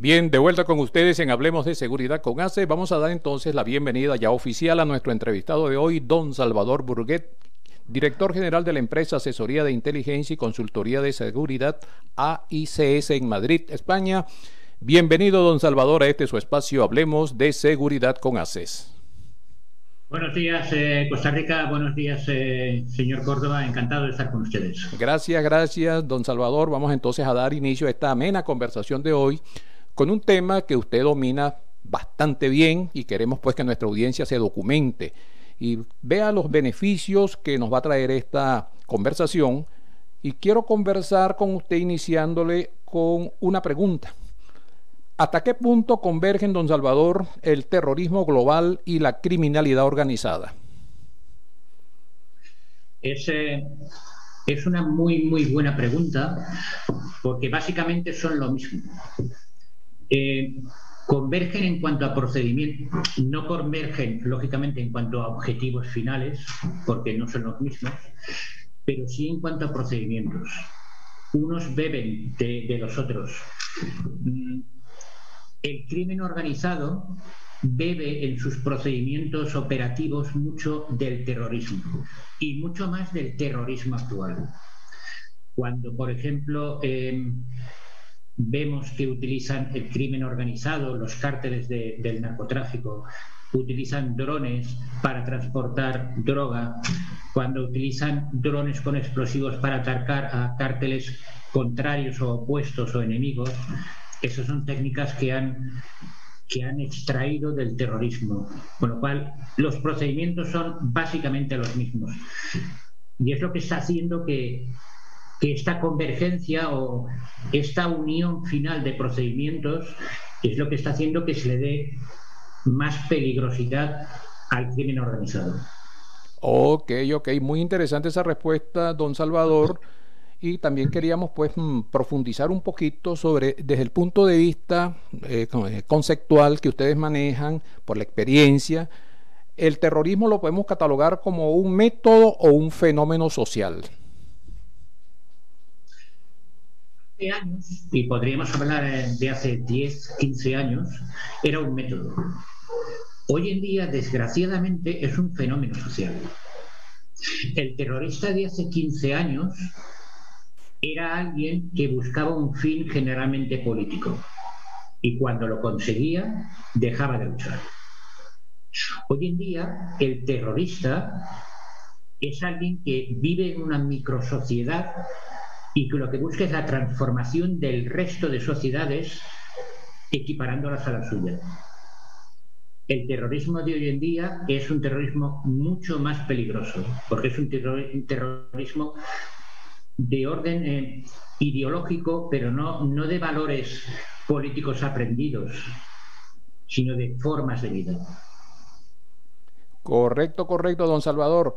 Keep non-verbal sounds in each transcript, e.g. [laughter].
Bien, de vuelta con ustedes en Hablemos de Seguridad con ACE. Vamos a dar entonces la bienvenida ya oficial a nuestro entrevistado de hoy, don Salvador Burguet, director general de la empresa Asesoría de Inteligencia y Consultoría de Seguridad AICS en Madrid, España. Bienvenido, don Salvador, a este su espacio Hablemos de Seguridad con ACES. Buenos días, eh, Costa Rica. Buenos días, eh, señor Córdoba. Encantado de estar con ustedes. Gracias, gracias, don Salvador. Vamos entonces a dar inicio a esta amena conversación de hoy con un tema que usted domina bastante bien y queremos pues que nuestra audiencia se documente y vea los beneficios que nos va a traer esta conversación. Y quiero conversar con usted iniciándole con una pregunta. ¿Hasta qué punto convergen, don Salvador, el terrorismo global y la criminalidad organizada? Es, es una muy, muy buena pregunta, porque básicamente son lo mismo. Eh, convergen en cuanto a procedimientos, no convergen lógicamente en cuanto a objetivos finales, porque no son los mismos, pero sí en cuanto a procedimientos. Unos beben de, los otros. Mm, el crimen organizado bebe en sus procedimientos operativos mucho del terrorismo y mucho más del terrorismo actual. Cuando, por ejemplo, em, vemos que utilizan el crimen organizado, los cárteles del narcotráfico, utilizan drones para transportar droga, cuando utilizan drones con explosivos para atacar a cárteles contrarios o opuestos o enemigos, esas son técnicas que han, que han extraído del terrorismo, con lo cual los procedimientos son básicamente los mismos. Y es lo que está haciendo que que esta convergencia o esta unión final de procedimientos es lo que está haciendo que se le dé más peligrosidad al crimen organizado. Ok, ok, muy interesante esa respuesta, don Salvador. Y también queríamos pues mm, profundizar un poquito sobre, desde el punto de vista eh, eh, conceptual que ustedes manejan, por la experiencia, el terrorismo lo podemos catalogar como un método o un fenómeno social. Años, y podríamos hablar eh, de hace 10, 15 años, era un método. Hoy en día, desgraciadamente, es un fenómeno social. El terrorista de hace 15 años era alguien que buscaba un fin generalmente político y cuando lo conseguía dejaba de luchar. Hoy en día el terrorista es alguien que vive en una microsociedad y que lo que busca es la transformación del resto de sociedades equiparándolas a la suya. El terrorismo de hoy en día es un terrorismo mucho más peligroso, porque es un, terrorismo de orden eh, ideológico, pero no, no de valores políticos aprendidos, sino de formas de vida. Correcto, correcto, don Salvador.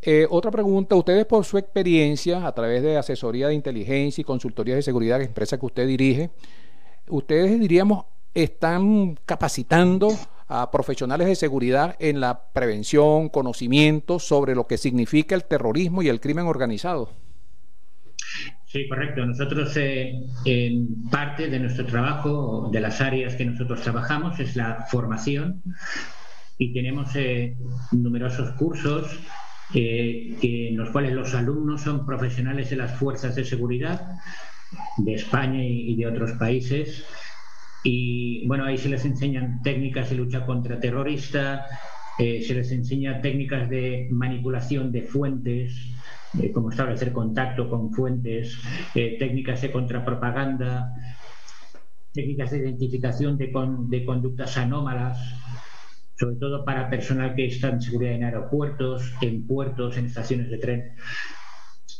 Eh, otra pregunta, ustedes por su experiencia a través de asesoría de inteligencia y consultoría de seguridad, empresa que usted dirige, ustedes diríamos están capacitando a profesionales de seguridad en la prevención, conocimiento sobre lo que significa el terrorismo y el crimen organizado. Sí, correcto. Nosotros, eh, parte de nuestro trabajo, de las áreas que nosotros trabajamos, es la formación y tenemos eh, numerosos cursos que, en los cuales los alumnos son profesionales de las fuerzas de seguridad de España y, de otros países. Y bueno, ahí se les enseñan técnicas de lucha contra terroristas, eh, se les enseña técnicas de manipulación de fuentes, eh, como establecer contacto con fuentes, eh, técnicas de contrapropaganda, técnicas de identificación de, de conductas anómalas, sobre todo para personal que está en seguridad en aeropuertos, en puertos, en estaciones de tren.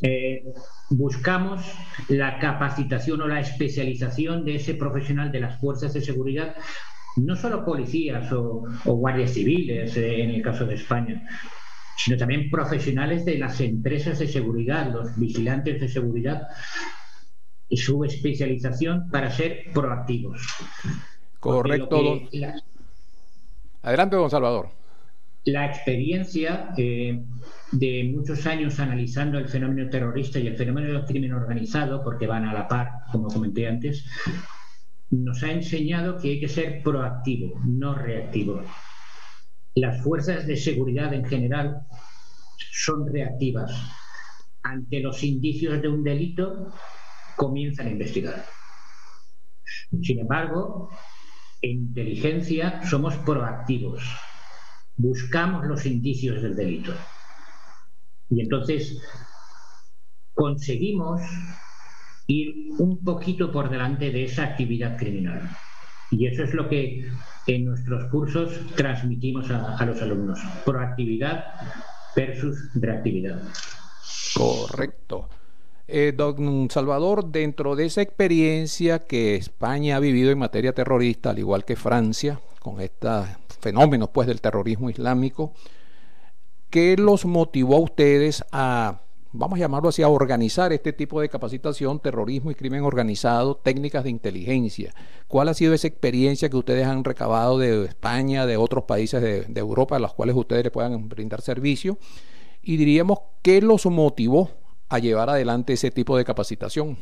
Eh, buscamos la capacitación o la especialización de ese profesional de las fuerzas de seguridad, no solo policías o, guardias civiles eh, en el caso de España, sino también profesionales de las empresas de seguridad, los vigilantes de seguridad, y su especialización para ser proactivos. Correcto. Adelante, don Salvador. La experiencia eh, de muchos años analizando el fenómeno terrorista y el fenómeno del crimen organizado, porque van a la par, como comenté antes, nos ha enseñado que hay que ser proactivo, no reactivo. Las fuerzas de seguridad en general son reactivas. Ante los indicios de un delito, comienzan a investigar. Sin embargo, en inteligencia somos proactivos. Buscamos los indicios del delito. Y entonces conseguimos ir un poquito por delante de esa actividad criminal. Y eso es lo que en nuestros cursos transmitimos a, los alumnos. Proactividad versus reactividad. Correcto. Eh, don Salvador, dentro de esa experiencia que España ha vivido en materia terrorista, al igual que Francia, con estos fenómenos pues, del terrorismo islámico, ¿qué los motivó a ustedes a vamos a llamarlo así, a organizar este tipo de capacitación, terrorismo y crimen organizado, técnicas de inteligencia. ¿Cuál ha sido esa experiencia que ustedes han recabado de España, de otros países de, Europa, a los cuales ustedes le puedan brindar servicio? Y diríamos, ¿qué los motivó a llevar adelante ese tipo de capacitación?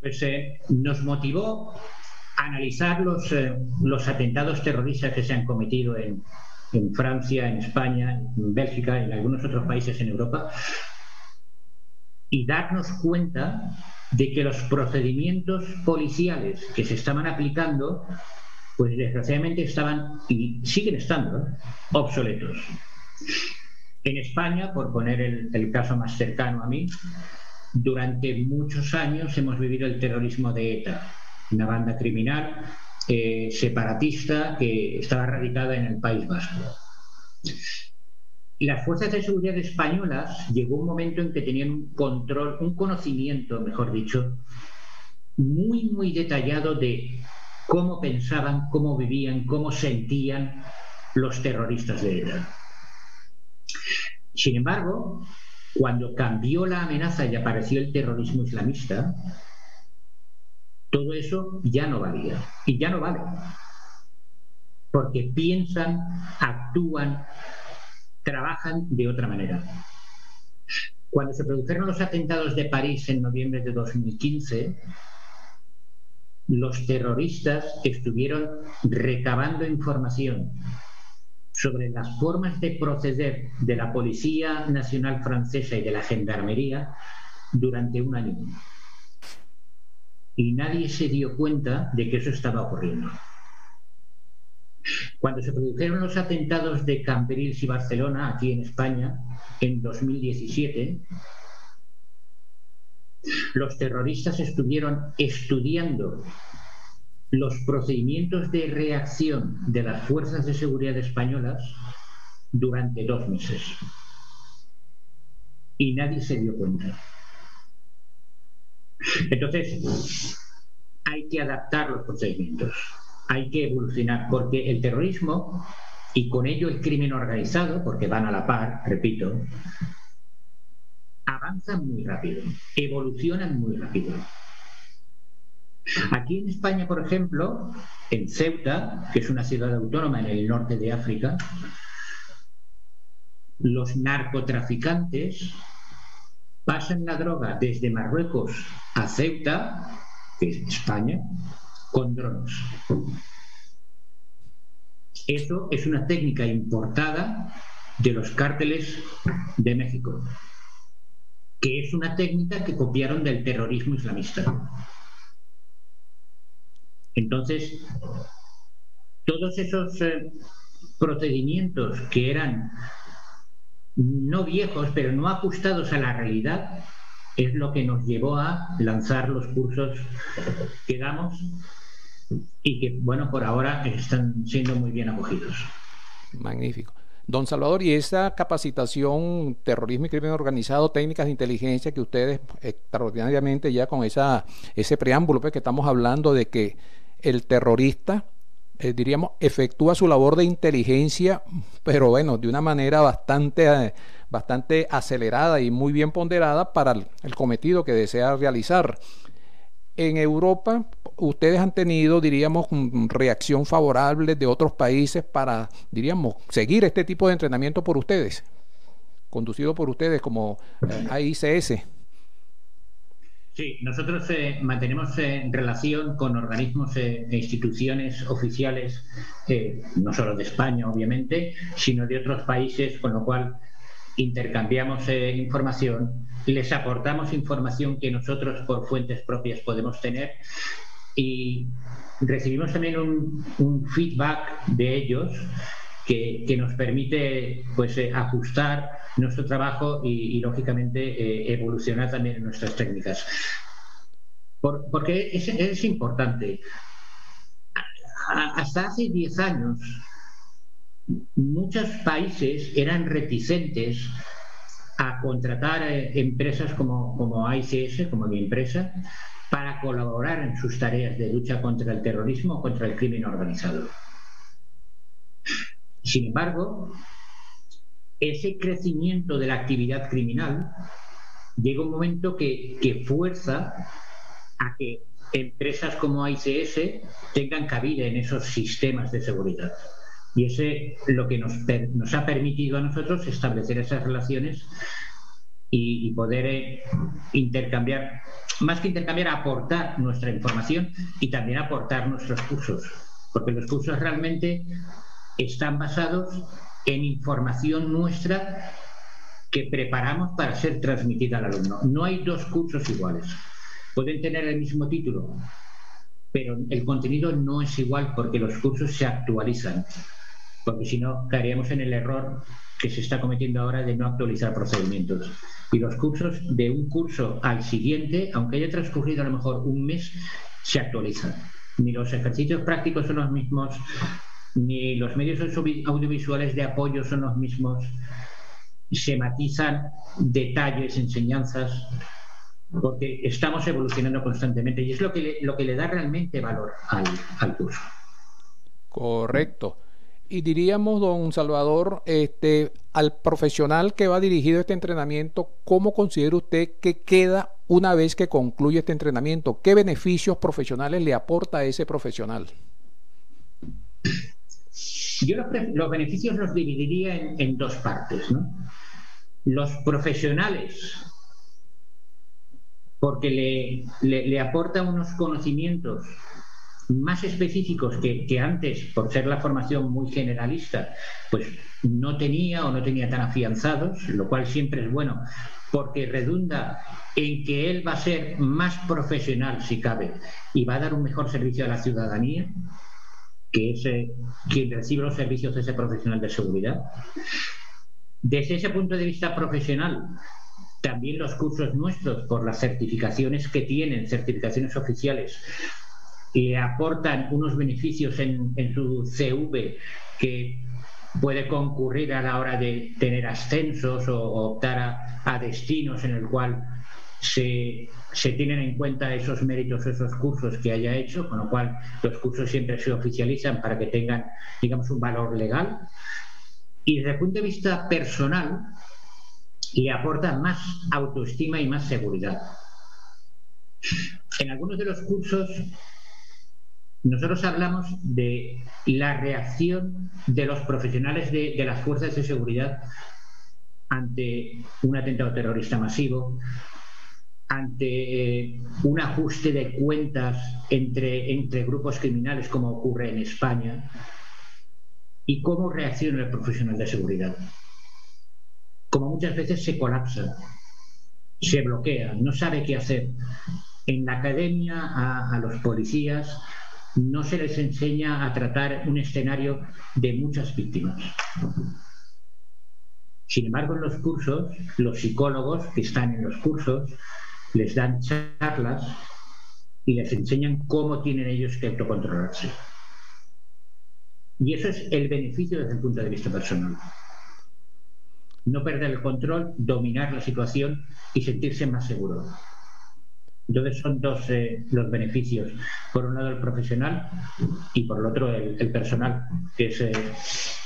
Pues eh, nos motivó analizar los, eh, los atentados terroristas que se han cometido en, en Francia, en España, en Bélgica, en algunos otros países en Europa, y darnos cuenta de que los procedimientos policiales que se estaban aplicando, pues desgraciadamente estaban y siguen estando obsoletos. En España, por poner el, caso más cercano a mí, durante muchos años hemos vivido el terrorismo de ETA, una banda criminal eh, separatista que estaba radicada en el País Vasco. Las fuerzas de seguridad españolas llegó un momento en que tenían un control, un conocimiento, mejor dicho, muy, muy detallado de cómo pensaban, cómo vivían, cómo sentían los terroristas de ETA. Sin embargo, cuando cambió la amenaza y apareció el terrorismo islamista, todo eso ya no valía y ya no vale. Porque piensan, actúan, trabajan de otra manera. Cuando se produjeron los atentados de París en noviembre de 2015, los terroristas estuvieron recabando información sobre las formas de proceder de la Policía Nacional Francesa y de la Gendarmería durante un año y nadie se dio cuenta de que eso estaba ocurriendo. Cuando se produjeron los atentados de Cambrils y Barcelona, aquí en España, en 2017, los terroristas estuvieron estudiando los procedimientos de reacción de las fuerzas de seguridad españolas durante dos meses. Y nadie se dio cuenta. Entonces, hay que adaptar los procedimientos, hay que evolucionar, porque el terrorismo y con ello el crimen organizado, porque van a la par, repito, avanzan muy rápido, evolucionan muy rápido. Aquí en España, por ejemplo, en Ceuta, que es una ciudad autónoma en el norte de África, los narcotraficantes pasan la droga desde Marruecos a Ceuta, que es España, con drones. Eso es una técnica importada de los cárteles de México, que es una técnica que copiaron del terrorismo islamista. Entonces, todos esos eh, procedimientos que eran no viejos, pero no ajustados a la realidad, es lo que nos llevó a lanzar los cursos que damos y que, bueno, por ahora están siendo muy bien acogidos. Magnífico. Don Salvador, y esa capacitación, terrorismo y crimen organizado, técnicas de inteligencia que ustedes extraordinariamente ya con esa, ese preámbulo pues, que estamos hablando de que el terrorista, eh, diríamos, efectúa su labor de inteligencia, pero bueno, de una manera bastante, eh, bastante acelerada y muy bien ponderada para el cometido que desea realizar en Europa ustedes han tenido, diríamos, reacción favorable de otros países para, diríamos, seguir este tipo de entrenamiento por ustedes, conducido por ustedes como eh, AICS. Sí, nosotros eh, mantenemos eh, relación con organismos e instituciones oficiales, no solo de España, obviamente, sino de otros países, con lo cual intercambiamos información les aportamos información que nosotros por fuentes propias podemos tener y recibimos también un, feedback de ellos que, nos permite pues eh, ajustar nuestro trabajo y, lógicamente eh, evolucionar también nuestras técnicas. porque es, importante. hasta hace 10 años muchos países eran reticentes a contratar eh, empresas como, como ICS, como mi empresa, para colaborar en sus tareas de lucha contra el terrorismo o contra el crimen organizado. Sin embargo, ese crecimiento de la actividad criminal llega un momento que, que fuerza a que empresas como ICS tengan cabida en esos sistemas de seguridad. Y ese lo que nos, ha permitido a nosotros establecer esas relaciones y, poder eh, intercambiar, más que intercambiar, aportar nuestra información y también aportar nuestros cursos. Porque los cursos realmente están basados en información nuestra que preparamos para ser transmitida al alumno. No hay dos cursos iguales. Pueden tener el mismo título, pero el contenido no es igual porque los cursos se actualizan porque si no caeríamos en el error que se está cometiendo ahora de no actualizar procedimientos. Y los cursos de un curso al siguiente, aunque haya transcurrido a lo mejor un mes, se actualizan. Ni los ejercicios prácticos son los mismos, ni los medios audiovisuales de apoyo son los mismos, se matizan detalles, enseñanzas, porque estamos evolucionando constantemente y es lo que le, lo que le da realmente valor al, al curso. Correcto. Y diríamos, don Salvador, este, al profesional que va dirigido este entrenamiento, ¿cómo considera usted que queda una vez que concluye este entrenamiento? ¿Qué beneficios profesionales le aporta a ese profesional? Yo los, beneficios los dividiría en, dos partes. ¿no? Los profesionales, porque le, le, aporta unos conocimientos más específicos que, antes, por ser la formación muy generalista, pues no tenía o no tenía tan afianzados, lo cual siempre es bueno, porque redunda en que él va a ser más profesional, si cabe, y va a dar un mejor servicio a la ciudadanía, que es eh, quien recibe los servicios de ese profesional de seguridad. Desde ese punto de vista profesional, también los cursos nuestros, por las certificaciones que tienen, certificaciones oficiales, y aportan unos beneficios en, su CV que puede concurrir a la hora de tener ascensos o, optar a, destinos en el cual se, se, tienen en cuenta esos méritos, esos cursos que haya hecho, con lo cual los cursos siempre se oficializan para que tengan, digamos, un valor legal. Y desde el punto de vista personal, le aporta más autoestima y más seguridad. En algunos de los cursos nosotros hablamos de la reacción de los profesionales de, las fuerzas de seguridad ante un atentado terrorista masivo, ante eh, un ajuste de cuentas entre, entre grupos criminales como ocurre en España, y cómo reacciona el profesional de seguridad. Como muchas veces se colapsa, se bloquea, no sabe qué hacer. En la academia a los policías no se les enseña a tratar un escenario de muchas víctimas. Sin embargo, en los cursos, los psicólogos que están en los cursos les dan charlas y les enseñan cómo tienen ellos que autocontrolarse. Y eso es el beneficio desde el punto de vista personal. No perder el control, dominar la situación y sentirse más seguro. Entonces son dos eh, los beneficios. Por un lado el profesional y por el otro el, personal, que es eh,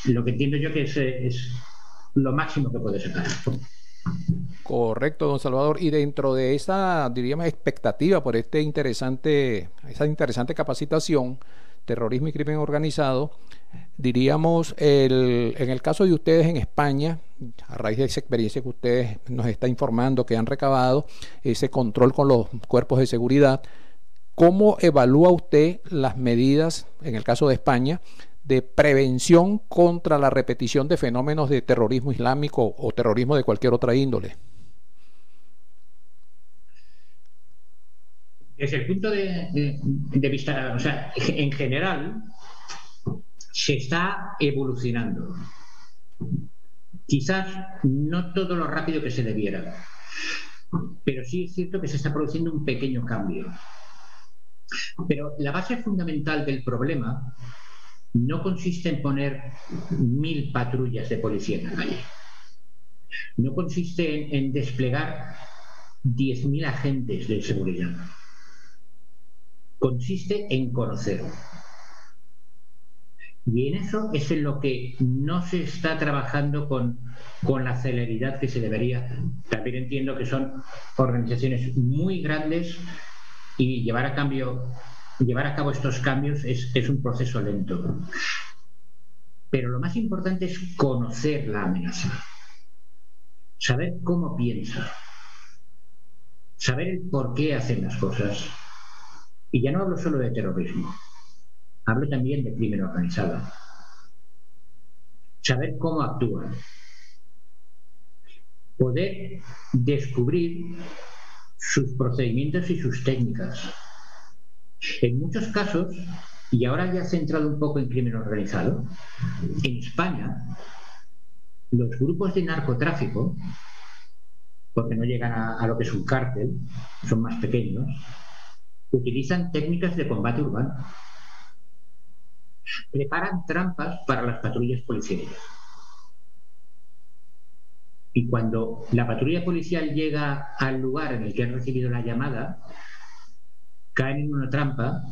lo que entiendo yo que es, eh, es lo máximo que puede sacar. Correcto, don Salvador. Y dentro de esa, diríamos, expectativa por este interesante, esa interesante capacitación, terrorismo y crimen organizado, diríamos, el, en el caso de ustedes en España, a raíz de esa experiencia que ustedes nos está informando, que han recabado, ese control con los cuerpos de seguridad, ¿cómo evalúa usted las medidas, en el caso de España, de prevención contra la repetición de fenómenos de terrorismo islámico o terrorismo de cualquier otra índole? Desde el punto de, vista, o sea, en general, se está evolucionando. Quizás no todo lo rápido que se debiera, pero sí es cierto que se está produciendo un pequeño cambio. Pero la base fundamental del problema no consiste en poner mil patrullas de policía en la calle. No consiste en, desplegar diez mil agentes de seguridad. Consiste en conocer. Y en eso es en lo que no se está trabajando con, con la celeridad que se debería. También entiendo que son organizaciones muy grandes y llevar a cambio llevar a cabo estos cambios es, un proceso lento. Pero lo más importante es conocer la amenaza, saber cómo piensa, saber el por qué hacen las cosas. Y ya no hablo solo de terrorismo, hablo también de crimen organizado. Saber cómo actúan. Poder descubrir sus procedimientos y sus técnicas en muchos casos, y ahora ya centrado un poco en crimen organizado, en España, los grupos de narcotráfico, porque no llegan a, lo que es un cártel, son más pequeños, utilizan técnicas de combate urbano. Preparan trampas para las patrullas policiales. Y cuando la patrulla policial llega al lugar en el que han recibido la llamada, caen en una trampa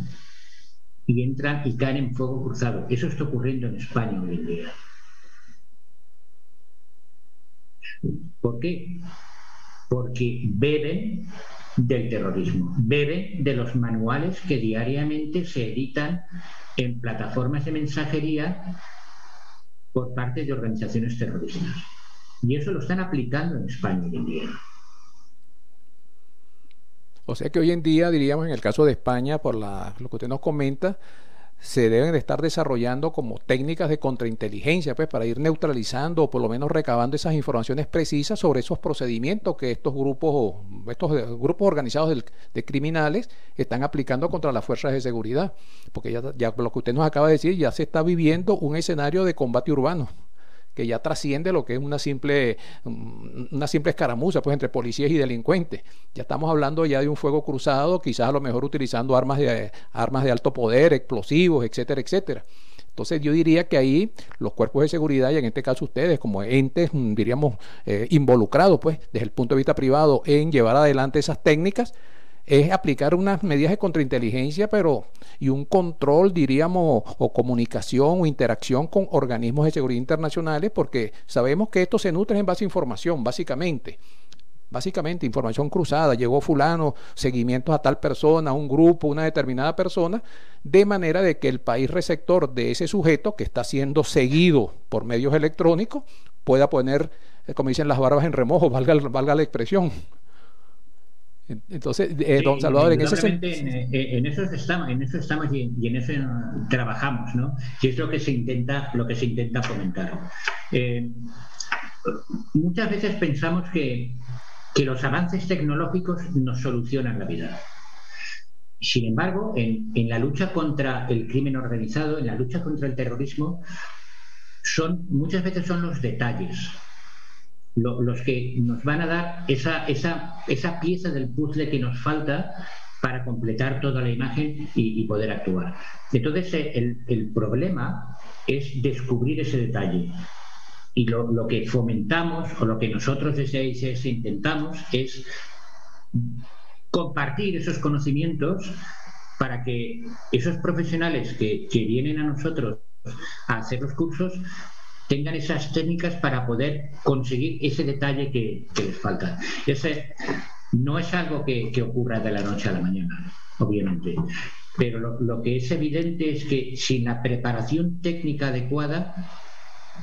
y entran y caen en fuego cruzado. Eso está ocurriendo en España hoy en día. ¿Por qué? Porque beben del terrorismo, beben de los manuales que diariamente se editan en plataformas de mensajería por parte de organizaciones terroristas. Y eso lo están aplicando en España hoy en día. O sea que hoy en día, diríamos en el caso de España, por lo que usted nos comenta, se deben de estar desarrollando como técnicas de contrainteligencia, pues para ir neutralizando o por lo menos recabando esas informaciones precisas sobre esos procedimientos que estos grupos, estos grupos organizados de, criminales están aplicando contra las fuerzas de seguridad. Porque ya, ya lo que usted nos acaba de decir, ya se está viviendo un escenario de combate urbano que ya trasciende lo que es una simple, mm, una simple escaramuza pues, entre policías y delincuentes. Ya estamos hablando ya de un fuego cruzado, quizás a lo mejor utilizando armas de, armas de alto poder, explosivos, etcétera, etcétera. Entonces yo diría que ahí los cuerpos de seguridad y en este caso ustedes como entes, mm, diríamos, eh, involucrados pues desde el punto de vista privado en llevar adelante esas técnicas, es aplicar unas medidas de contrainteligencia, pero y un control, diríamos, o comunicación o interacción con organismos de seguridad internacionales, porque sabemos que esto se nutre en base a información, básicamente. Básicamente, información cruzada, llegó fulano, seguimientos a tal persona, un grupo, una determinada persona, de manera de que el país receptor de ese sujeto que está siendo seguido por medios electrónicos pueda poner, eh, como dicen las barbas en remojo, valga, valga la expresión, entonces, eh, don Salvador, en ese sentido. Eh, en, eso estamos, en eso estamos y, en eso trabajamos, ¿no? Y es lo que se intenta, lo que se intenta fomentar. Eh, muchas veces pensamos que, que los avances tecnológicos nos solucionan la vida. Sin embargo, en, en, la lucha contra el crimen organizado, en la lucha contra el terrorismo, son, muchas veces son los detalles, los que nos van a dar esa, esa, esa pieza del puzzle que nos falta para completar toda la imagen y, poder actuar. Entonces, eh, el, problema es descubrir ese detalle. Y lo, que fomentamos o lo que nosotros desde ICS intentamos es compartir esos conocimientos para que esos profesionales que, vienen a nosotros a hacer los cursos tengan esas técnicas para poder conseguir ese detalle que, les falta. Ese no es algo que, ocurra de la noche a la mañana, obviamente, pero lo, lo, que es evidente es que sin la preparación técnica adecuada,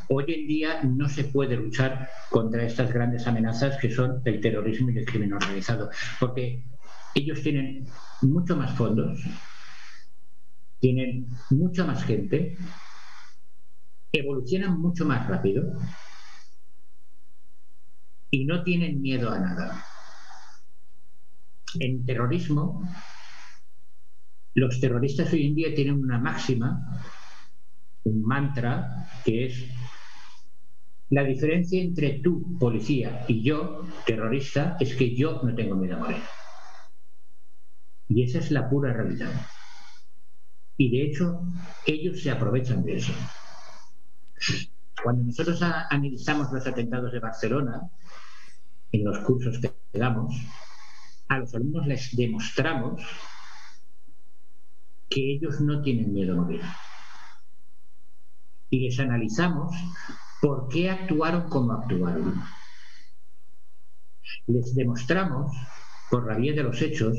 hoy en día no se puede luchar contra estas grandes amenazas que son el terrorismo y el crimen organizado, porque ellos tienen mucho más fondos, tienen mucha más gente, evolucionan mucho más rápido y no tienen miedo a nada. En terrorismo, los terroristas hoy en día tienen una máxima, un mantra, que es la diferencia entre tú, policía, y yo, terrorista, es que yo no tengo miedo a morir. Y esa es la pura realidad. Y de hecho, ellos se aprovechan de eso. Cuando nosotros analizamos los atentados de Barcelona, en los cursos que damos, a los alumnos les demostramos que ellos no tienen miedo a morir. Y les analizamos por qué actuaron como actuaron. Les demostramos, por la vía de los hechos,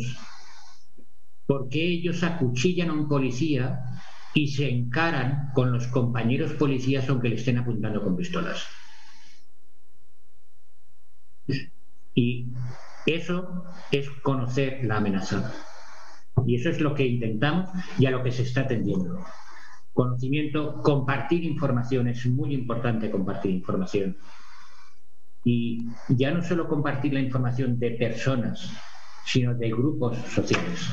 ¿Por qué ellos acuchillan a un policía y se encaran con los compañeros policías aunque le estén apuntando con pistolas? Y eso es conocer la amenaza. Y eso es lo que intentamos y a lo que se está atendiendo. Conocimiento, compartir información, es muy importante compartir información. Y ya no solo compartir la información de personas, sino de grupos sociales.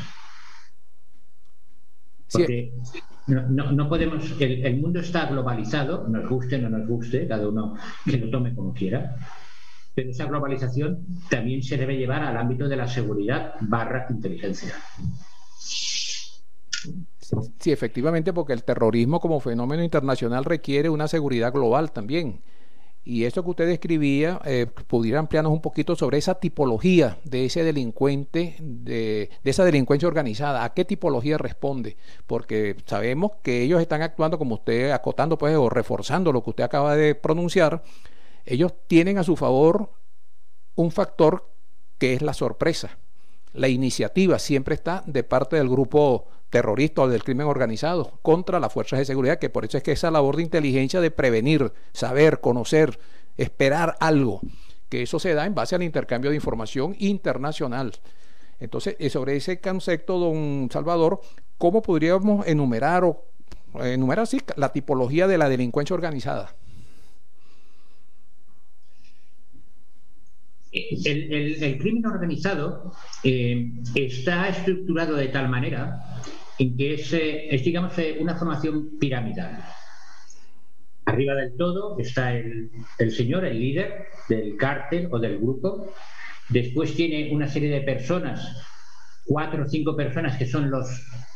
Porque no, podemos, el, mundo está globalizado, nos guste o no nos guste, cada uno que lo tome como quiera, pero esa globalización también se debe llevar al ámbito de la seguridad barra inteligencia. Sí, efectivamente, porque el terrorismo como fenómeno internacional requiere una seguridad global también. Y eso que usted describía, eh, pudiera ampliarnos un poquito sobre esa tipología de ese delincuente, de, esa delincuencia organizada, a qué tipología responde, porque sabemos que ellos están actuando, como usted acotando pues, o reforzando lo que usted acaba de pronunciar, ellos tienen a su favor un factor que es la sorpresa. La iniciativa siempre está de parte del grupo terrorista o del crimen organizado contra las fuerzas de seguridad, que por eso es que esa labor de inteligencia de prevenir, saber, conocer, esperar algo, que eso se da en base al intercambio de información internacional. Entonces, eh, sobre ese concepto, don Salvador, ¿cómo podríamos enumerar o enumerar así la tipología de la delincuencia organizada? El, crimen organizado eh, está estructurado de tal manera en que es, eh, digamos, eh, una formación piramidal. Arriba del todo está el, el, señor, el líder del cártel o del grupo. Después tiene una serie de personas, cuatro o cinco personas que son los,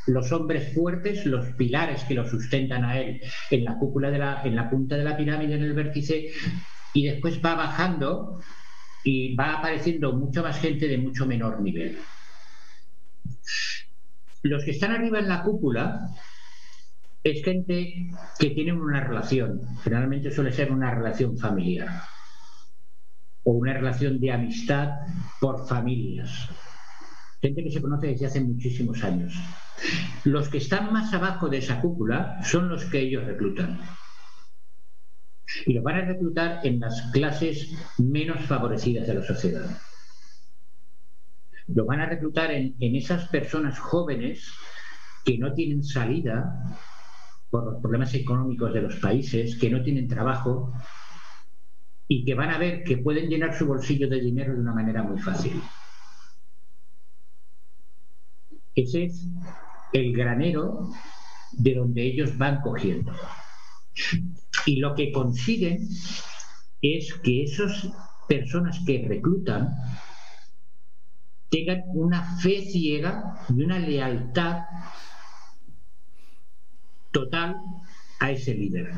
los hombres fuertes, los pilares que lo sustentan a él en la cúpula de la, en la punta de la pirámide, en el vértice, y después va bajando y va apareciendo mucha más gente de mucho menor nivel. Los que están arriba en la cúpula es gente que tiene una relación, generalmente suele ser una relación familiar o una relación de amistad por familias. Gente que se conoce desde hace muchísimos años. Los que están más abajo de esa cúpula son los que ellos reclutan. Y los van a reclutar en las clases menos favorecidas de la sociedad lo van a reclutar en, esas personas jóvenes que no tienen salida por los problemas económicos de los países, que no tienen trabajo y que van a ver que pueden llenar su bolsillo de dinero de una manera muy fácil. Ese es el granero de donde ellos van cogiendo. Y lo que consiguen es que esas personas que reclutan tengan una fe ciega y una lealtad total a ese líder.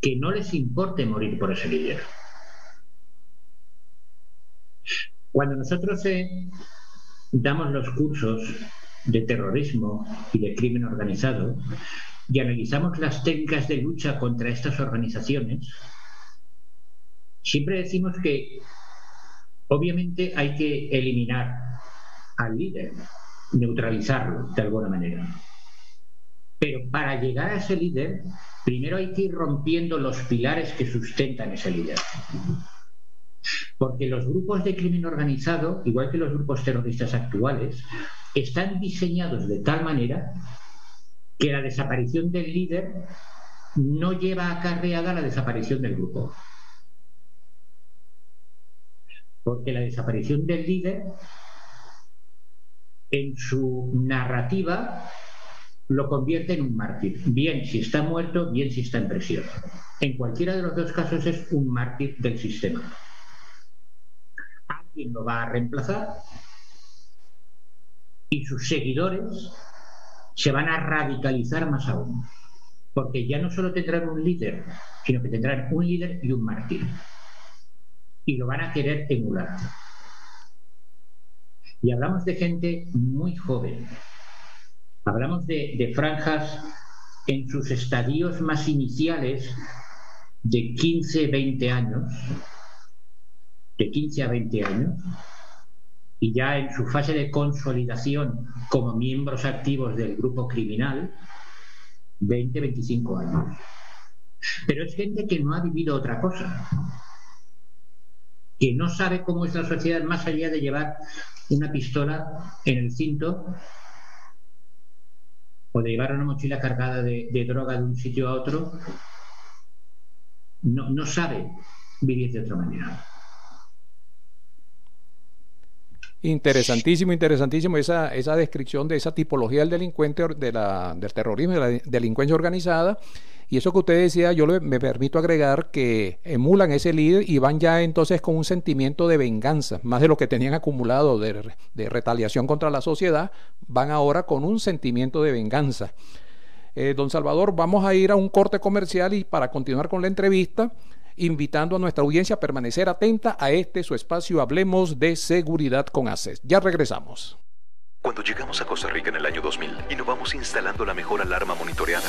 Que no les importe morir por ese líder. Cuando nosotros eh, damos los cursos de terrorismo y de crimen organizado y analizamos las técnicas de lucha contra estas organizaciones, siempre decimos que obviamente hay que eliminar al líder, neutralizarlo de alguna manera. Pero para llegar a ese líder, primero hay que ir rompiendo los pilares que sustentan ese líder. Porque los grupos de crimen organizado, igual que los grupos terroristas actuales, están diseñados de tal manera que la desaparición del líder no lleva acarreada la desaparición del grupo. Porque la desaparición del líder en su narrativa lo convierte en un mártir, bien si está muerto, bien si está en prisión. En cualquiera de los dos casos es un mártir del sistema. Alguien lo va a reemplazar y sus seguidores se van a radicalizar más aún, porque ya no solo tendrán un líder, sino que tendrán un líder y un mártir. Y lo van a querer emular. Y hablamos de gente muy joven, Hablamos de, franjas en sus estadios más iniciales de 15, 20 años, de 15 a 20 años, y ya en su fase de consolidación como miembros activos del grupo criminal, 20, 25 años. Pero es gente que no ha vivido otra cosa, que no sabe cómo es la sociedad más allá de llevar una pistola en el cinto o de llevar una mochila cargada de, droga de un sitio a otro, no, no sabe vivir de otra manera. Interesantísimo, interesantísimo esa, esa descripción de esa tipología del delincuente, de la, del terrorismo, de la delincuencia organizada y eso que usted decía, yo me permito agregar que emulan ese líder y van ya entonces con un sentimiento de venganza, más de lo que tenían acumulado de, retaliación contra la sociedad, van ahora con un sentimiento de venganza. Eh, don Salvador, vamos a ir a un corte comercial y para continuar con la entrevista, invitando a nuestra audiencia a permanecer atenta a este su espacio Hablemos de Seguridad con ACES. Ya regresamos. Cuando llegamos a Costa Rica en el año 2000, innovamos instalando la mejor alarma monitoreada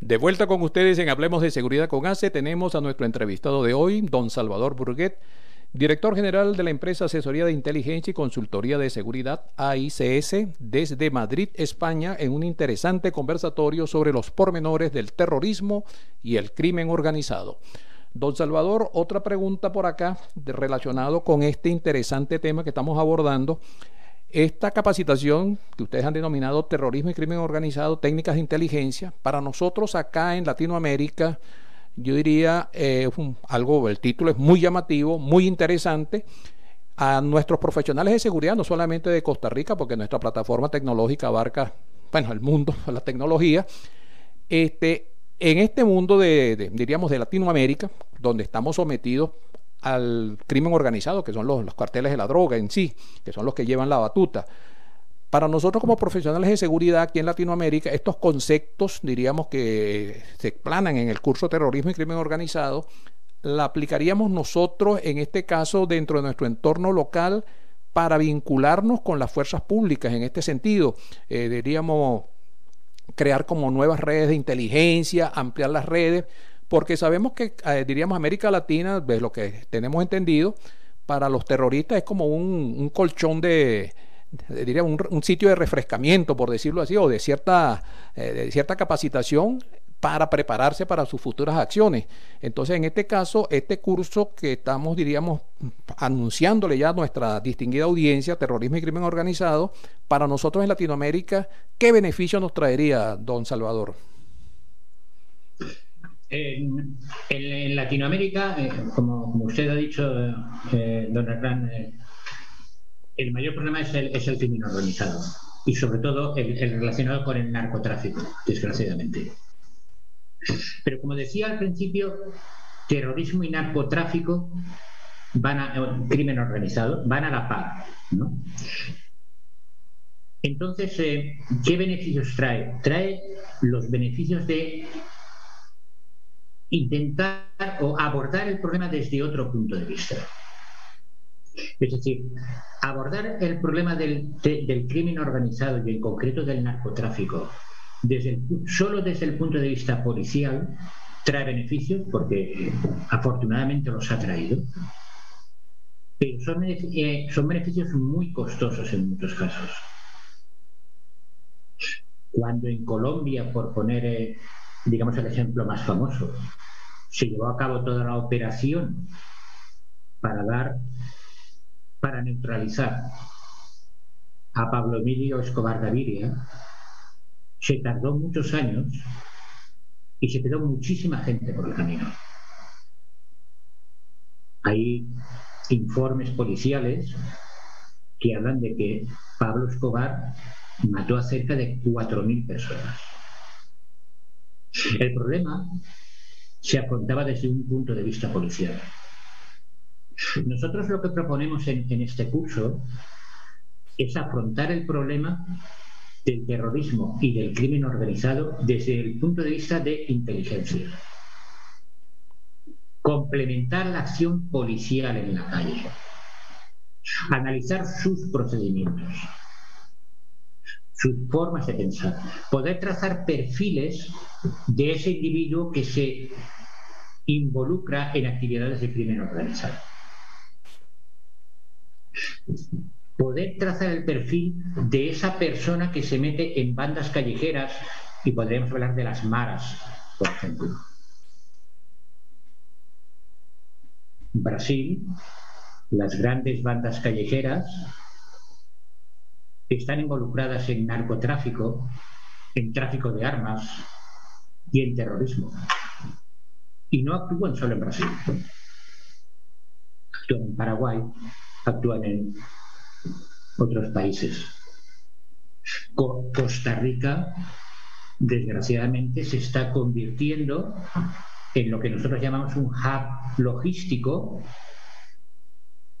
De vuelta con ustedes en Hablemos de Seguridad con ACE, tenemos a nuestro entrevistado de hoy, don Salvador Burguet, director general de la empresa Asesoría de Inteligencia y Consultoría de Seguridad AICS desde Madrid, España, en un interesante conversatorio sobre los pormenores del terrorismo y el crimen organizado. Don Salvador, otra pregunta por acá relacionado con este interesante tema que estamos abordando esta capacitación que ustedes han denominado terrorismo y crimen organizado, técnicas de inteligencia, para nosotros acá en Latinoamérica, yo diría eh, algo, el título es muy llamativo, muy interesante. A nuestros profesionales de seguridad, no solamente de Costa Rica, porque nuestra plataforma tecnológica abarca, bueno, el mundo, [laughs] la tecnología, este, en este mundo de, diríamos, de Latinoamérica, donde estamos sometidos al crimen organizado, que son los, los carteles de la droga en sí, que son los que llevan la batuta. Para nosotros como profesionales de seguridad aquí en Latinoamérica, estos conceptos, diríamos que se planan en el curso Terrorismo y Crimen Organizado, la aplicaríamos nosotros en este caso dentro de nuestro entorno local para vincularnos con las fuerzas públicas en este sentido. Eh, diríamos crear como nuevas redes de inteligencia, ampliar las redes, porque sabemos que, eh, diríamos, América Latina, de lo que tenemos entendido, para los terroristas es como un, colchón de, diríamos, un, sitio de refrescamiento, por decirlo así, o de cierta, eh, de cierta capacitación para prepararse para sus futuras acciones. Entonces, en este caso, este curso que estamos, diríamos, anunciándole ya a nuestra distinguida audiencia, terrorismo y crimen organizado, para nosotros en Latinoamérica, ¿qué beneficio nos traería, don Salvador? En, Latinoamérica, eh, como, usted ha dicho, eh, don Hernán, eh, el mayor problema es el, crimen organizado y sobre todo el, relacionado con el narcotráfico, desgraciadamente. Pero como decía al principio, terrorismo y narcotráfico van a, crimen organizado, van a la par. Entonces, ¿qué beneficios trae? Trae los beneficios de intentar o abordar el problema desde otro punto de vista. Es decir, abordar el problema del, crimen organizado y en concreto del narcotráfico desde solo desde el punto de vista policial trae beneficios porque afortunadamente los ha traído, pero son, eh, son beneficios muy costosos en muchos casos. Cuando en Colombia, por poner eh, digamos, el ejemplo más famoso. Se llevó a cabo toda la operación para dar, para neutralizar a Pablo Emilio Escobar Gaviria. Se tardó muchos años y se quedó muchísima gente por el camino. Hay informes policiales que hablan de que Pablo Escobar mató a cerca de 4.000 personas. El problema se afrontaba desde un punto de vista policial. Nosotros lo que proponemos en, este curso es afrontar el problema del terrorismo y del crimen organizado desde el punto de vista de inteligencia. Complementar la acción policial en la calle. Analizar sus procedimientos sus formas de pensar, poder trazar perfiles de ese individuo que se involucra en actividades de crimen organizado. Poder trazar el perfil de esa persona que se mete en bandas callejeras y podríamos hablar de las maras, por ejemplo. Brasil, las grandes bandas callejeras están involucradas en narcotráfico, en tráfico de armas y en terrorismo. Y no actúan solo en Brasil. Actúan en Paraguay, actúan en otros países. Costa Rica, desgraciadamente, se está convirtiendo en lo que nosotros llamamos un hub logístico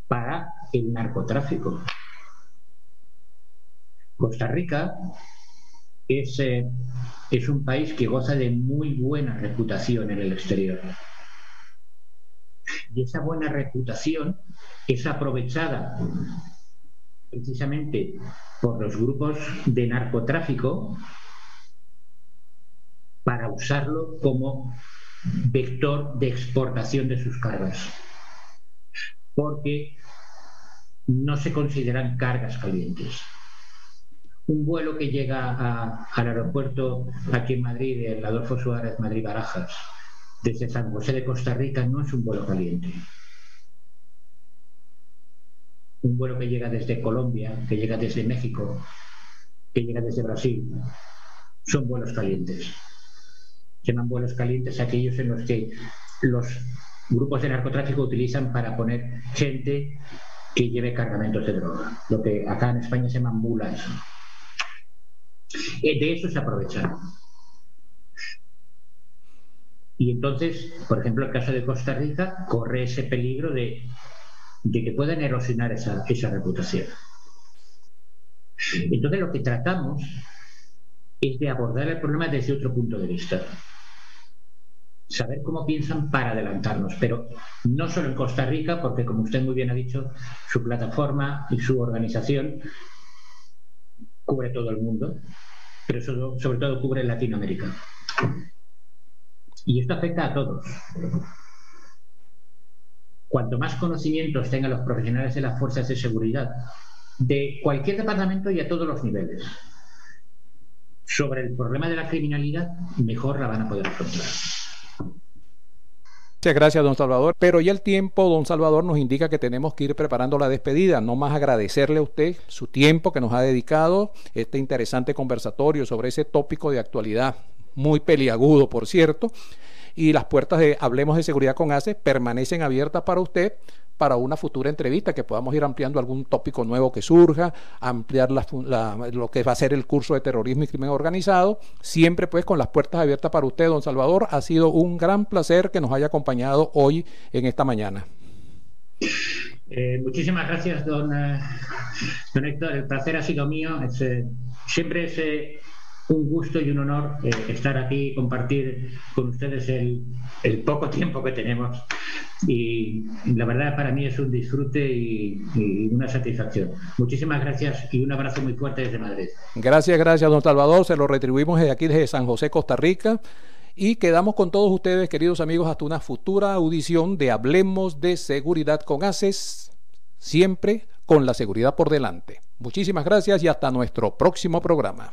para el narcotráfico. Costa Rica es, eh, es un país que goza de muy buena reputación en el exterior. Y esa buena reputación es aprovechada precisamente por los grupos de narcotráfico para usarlo como vector de exportación de sus cargas. Porque no se consideran cargas calientes un vuelo que llega al aeropuerto aquí en Madrid, el Adolfo Suárez Madrid Barajas, desde San José de Costa Rica, no es un vuelo caliente. Un vuelo que llega desde Colombia, que llega desde México, que llega desde Brasil, son vuelos calientes. Se llaman vuelos calientes aquellos en los que los grupos de narcotráfico utilizan para poner gente que lleve cargamentos de droga, lo que acá en España se llaman mulas. Eh, de eso se aprovecharon. Y entonces, por ejemplo, el caso de Costa Rica corre ese peligro de, que puedan erosionar esa, esa reputación. Entonces, lo que tratamos es de abordar el problema desde otro punto de vista. Saber cómo piensan para adelantarnos, pero no solo en Costa Rica, porque como usted muy bien ha dicho, su plataforma y su organización cubre todo el mundo, pero sobre todo cubre Latinoamérica. Y esto afecta a todos. Cuanto más conocimientos tengan los profesionales de las fuerzas de seguridad, de cualquier departamento y a todos los niveles, sobre el problema de la criminalidad, mejor la van a poder afrontar. Muchas gracias, don Salvador. Pero ya el tiempo, don Salvador, nos indica que tenemos que ir preparando la despedida. No más agradecerle a usted su tiempo que nos ha dedicado, este interesante conversatorio sobre ese tópico de actualidad, muy peliagudo, por cierto. Y las puertas de Hablemos de Seguridad con ACE permanecen abiertas para usted para una futura entrevista, que podamos ir ampliando algún tópico nuevo que surja, ampliar lo que va a ser el curso de terrorismo y crimen organizado, siempre pues con las puertas abiertas para usted, don Salvador. Ha sido un gran placer que nos haya acompañado hoy en esta mañana. Eh, muchísimas gracias, don, eh, don, Héctor. El placer ha sido mío. Eh, siempre es un gusto y un honor estar aquí y compartir con ustedes el, el poco tiempo que tenemos y la verdad para mí es un disfrute y, una satisfacción. Muchísimas gracias y un abrazo muy fuerte desde Madrid. Gracias, gracias, don Salvador. Se lo retribuimos desde aquí, desde San José, Costa Rica. Y quedamos con todos ustedes, queridos amigos, hasta una futura audición de Hablemos de Seguridad con ACES, siempre con la seguridad por delante. Muchísimas gracias y hasta nuestro próximo programa.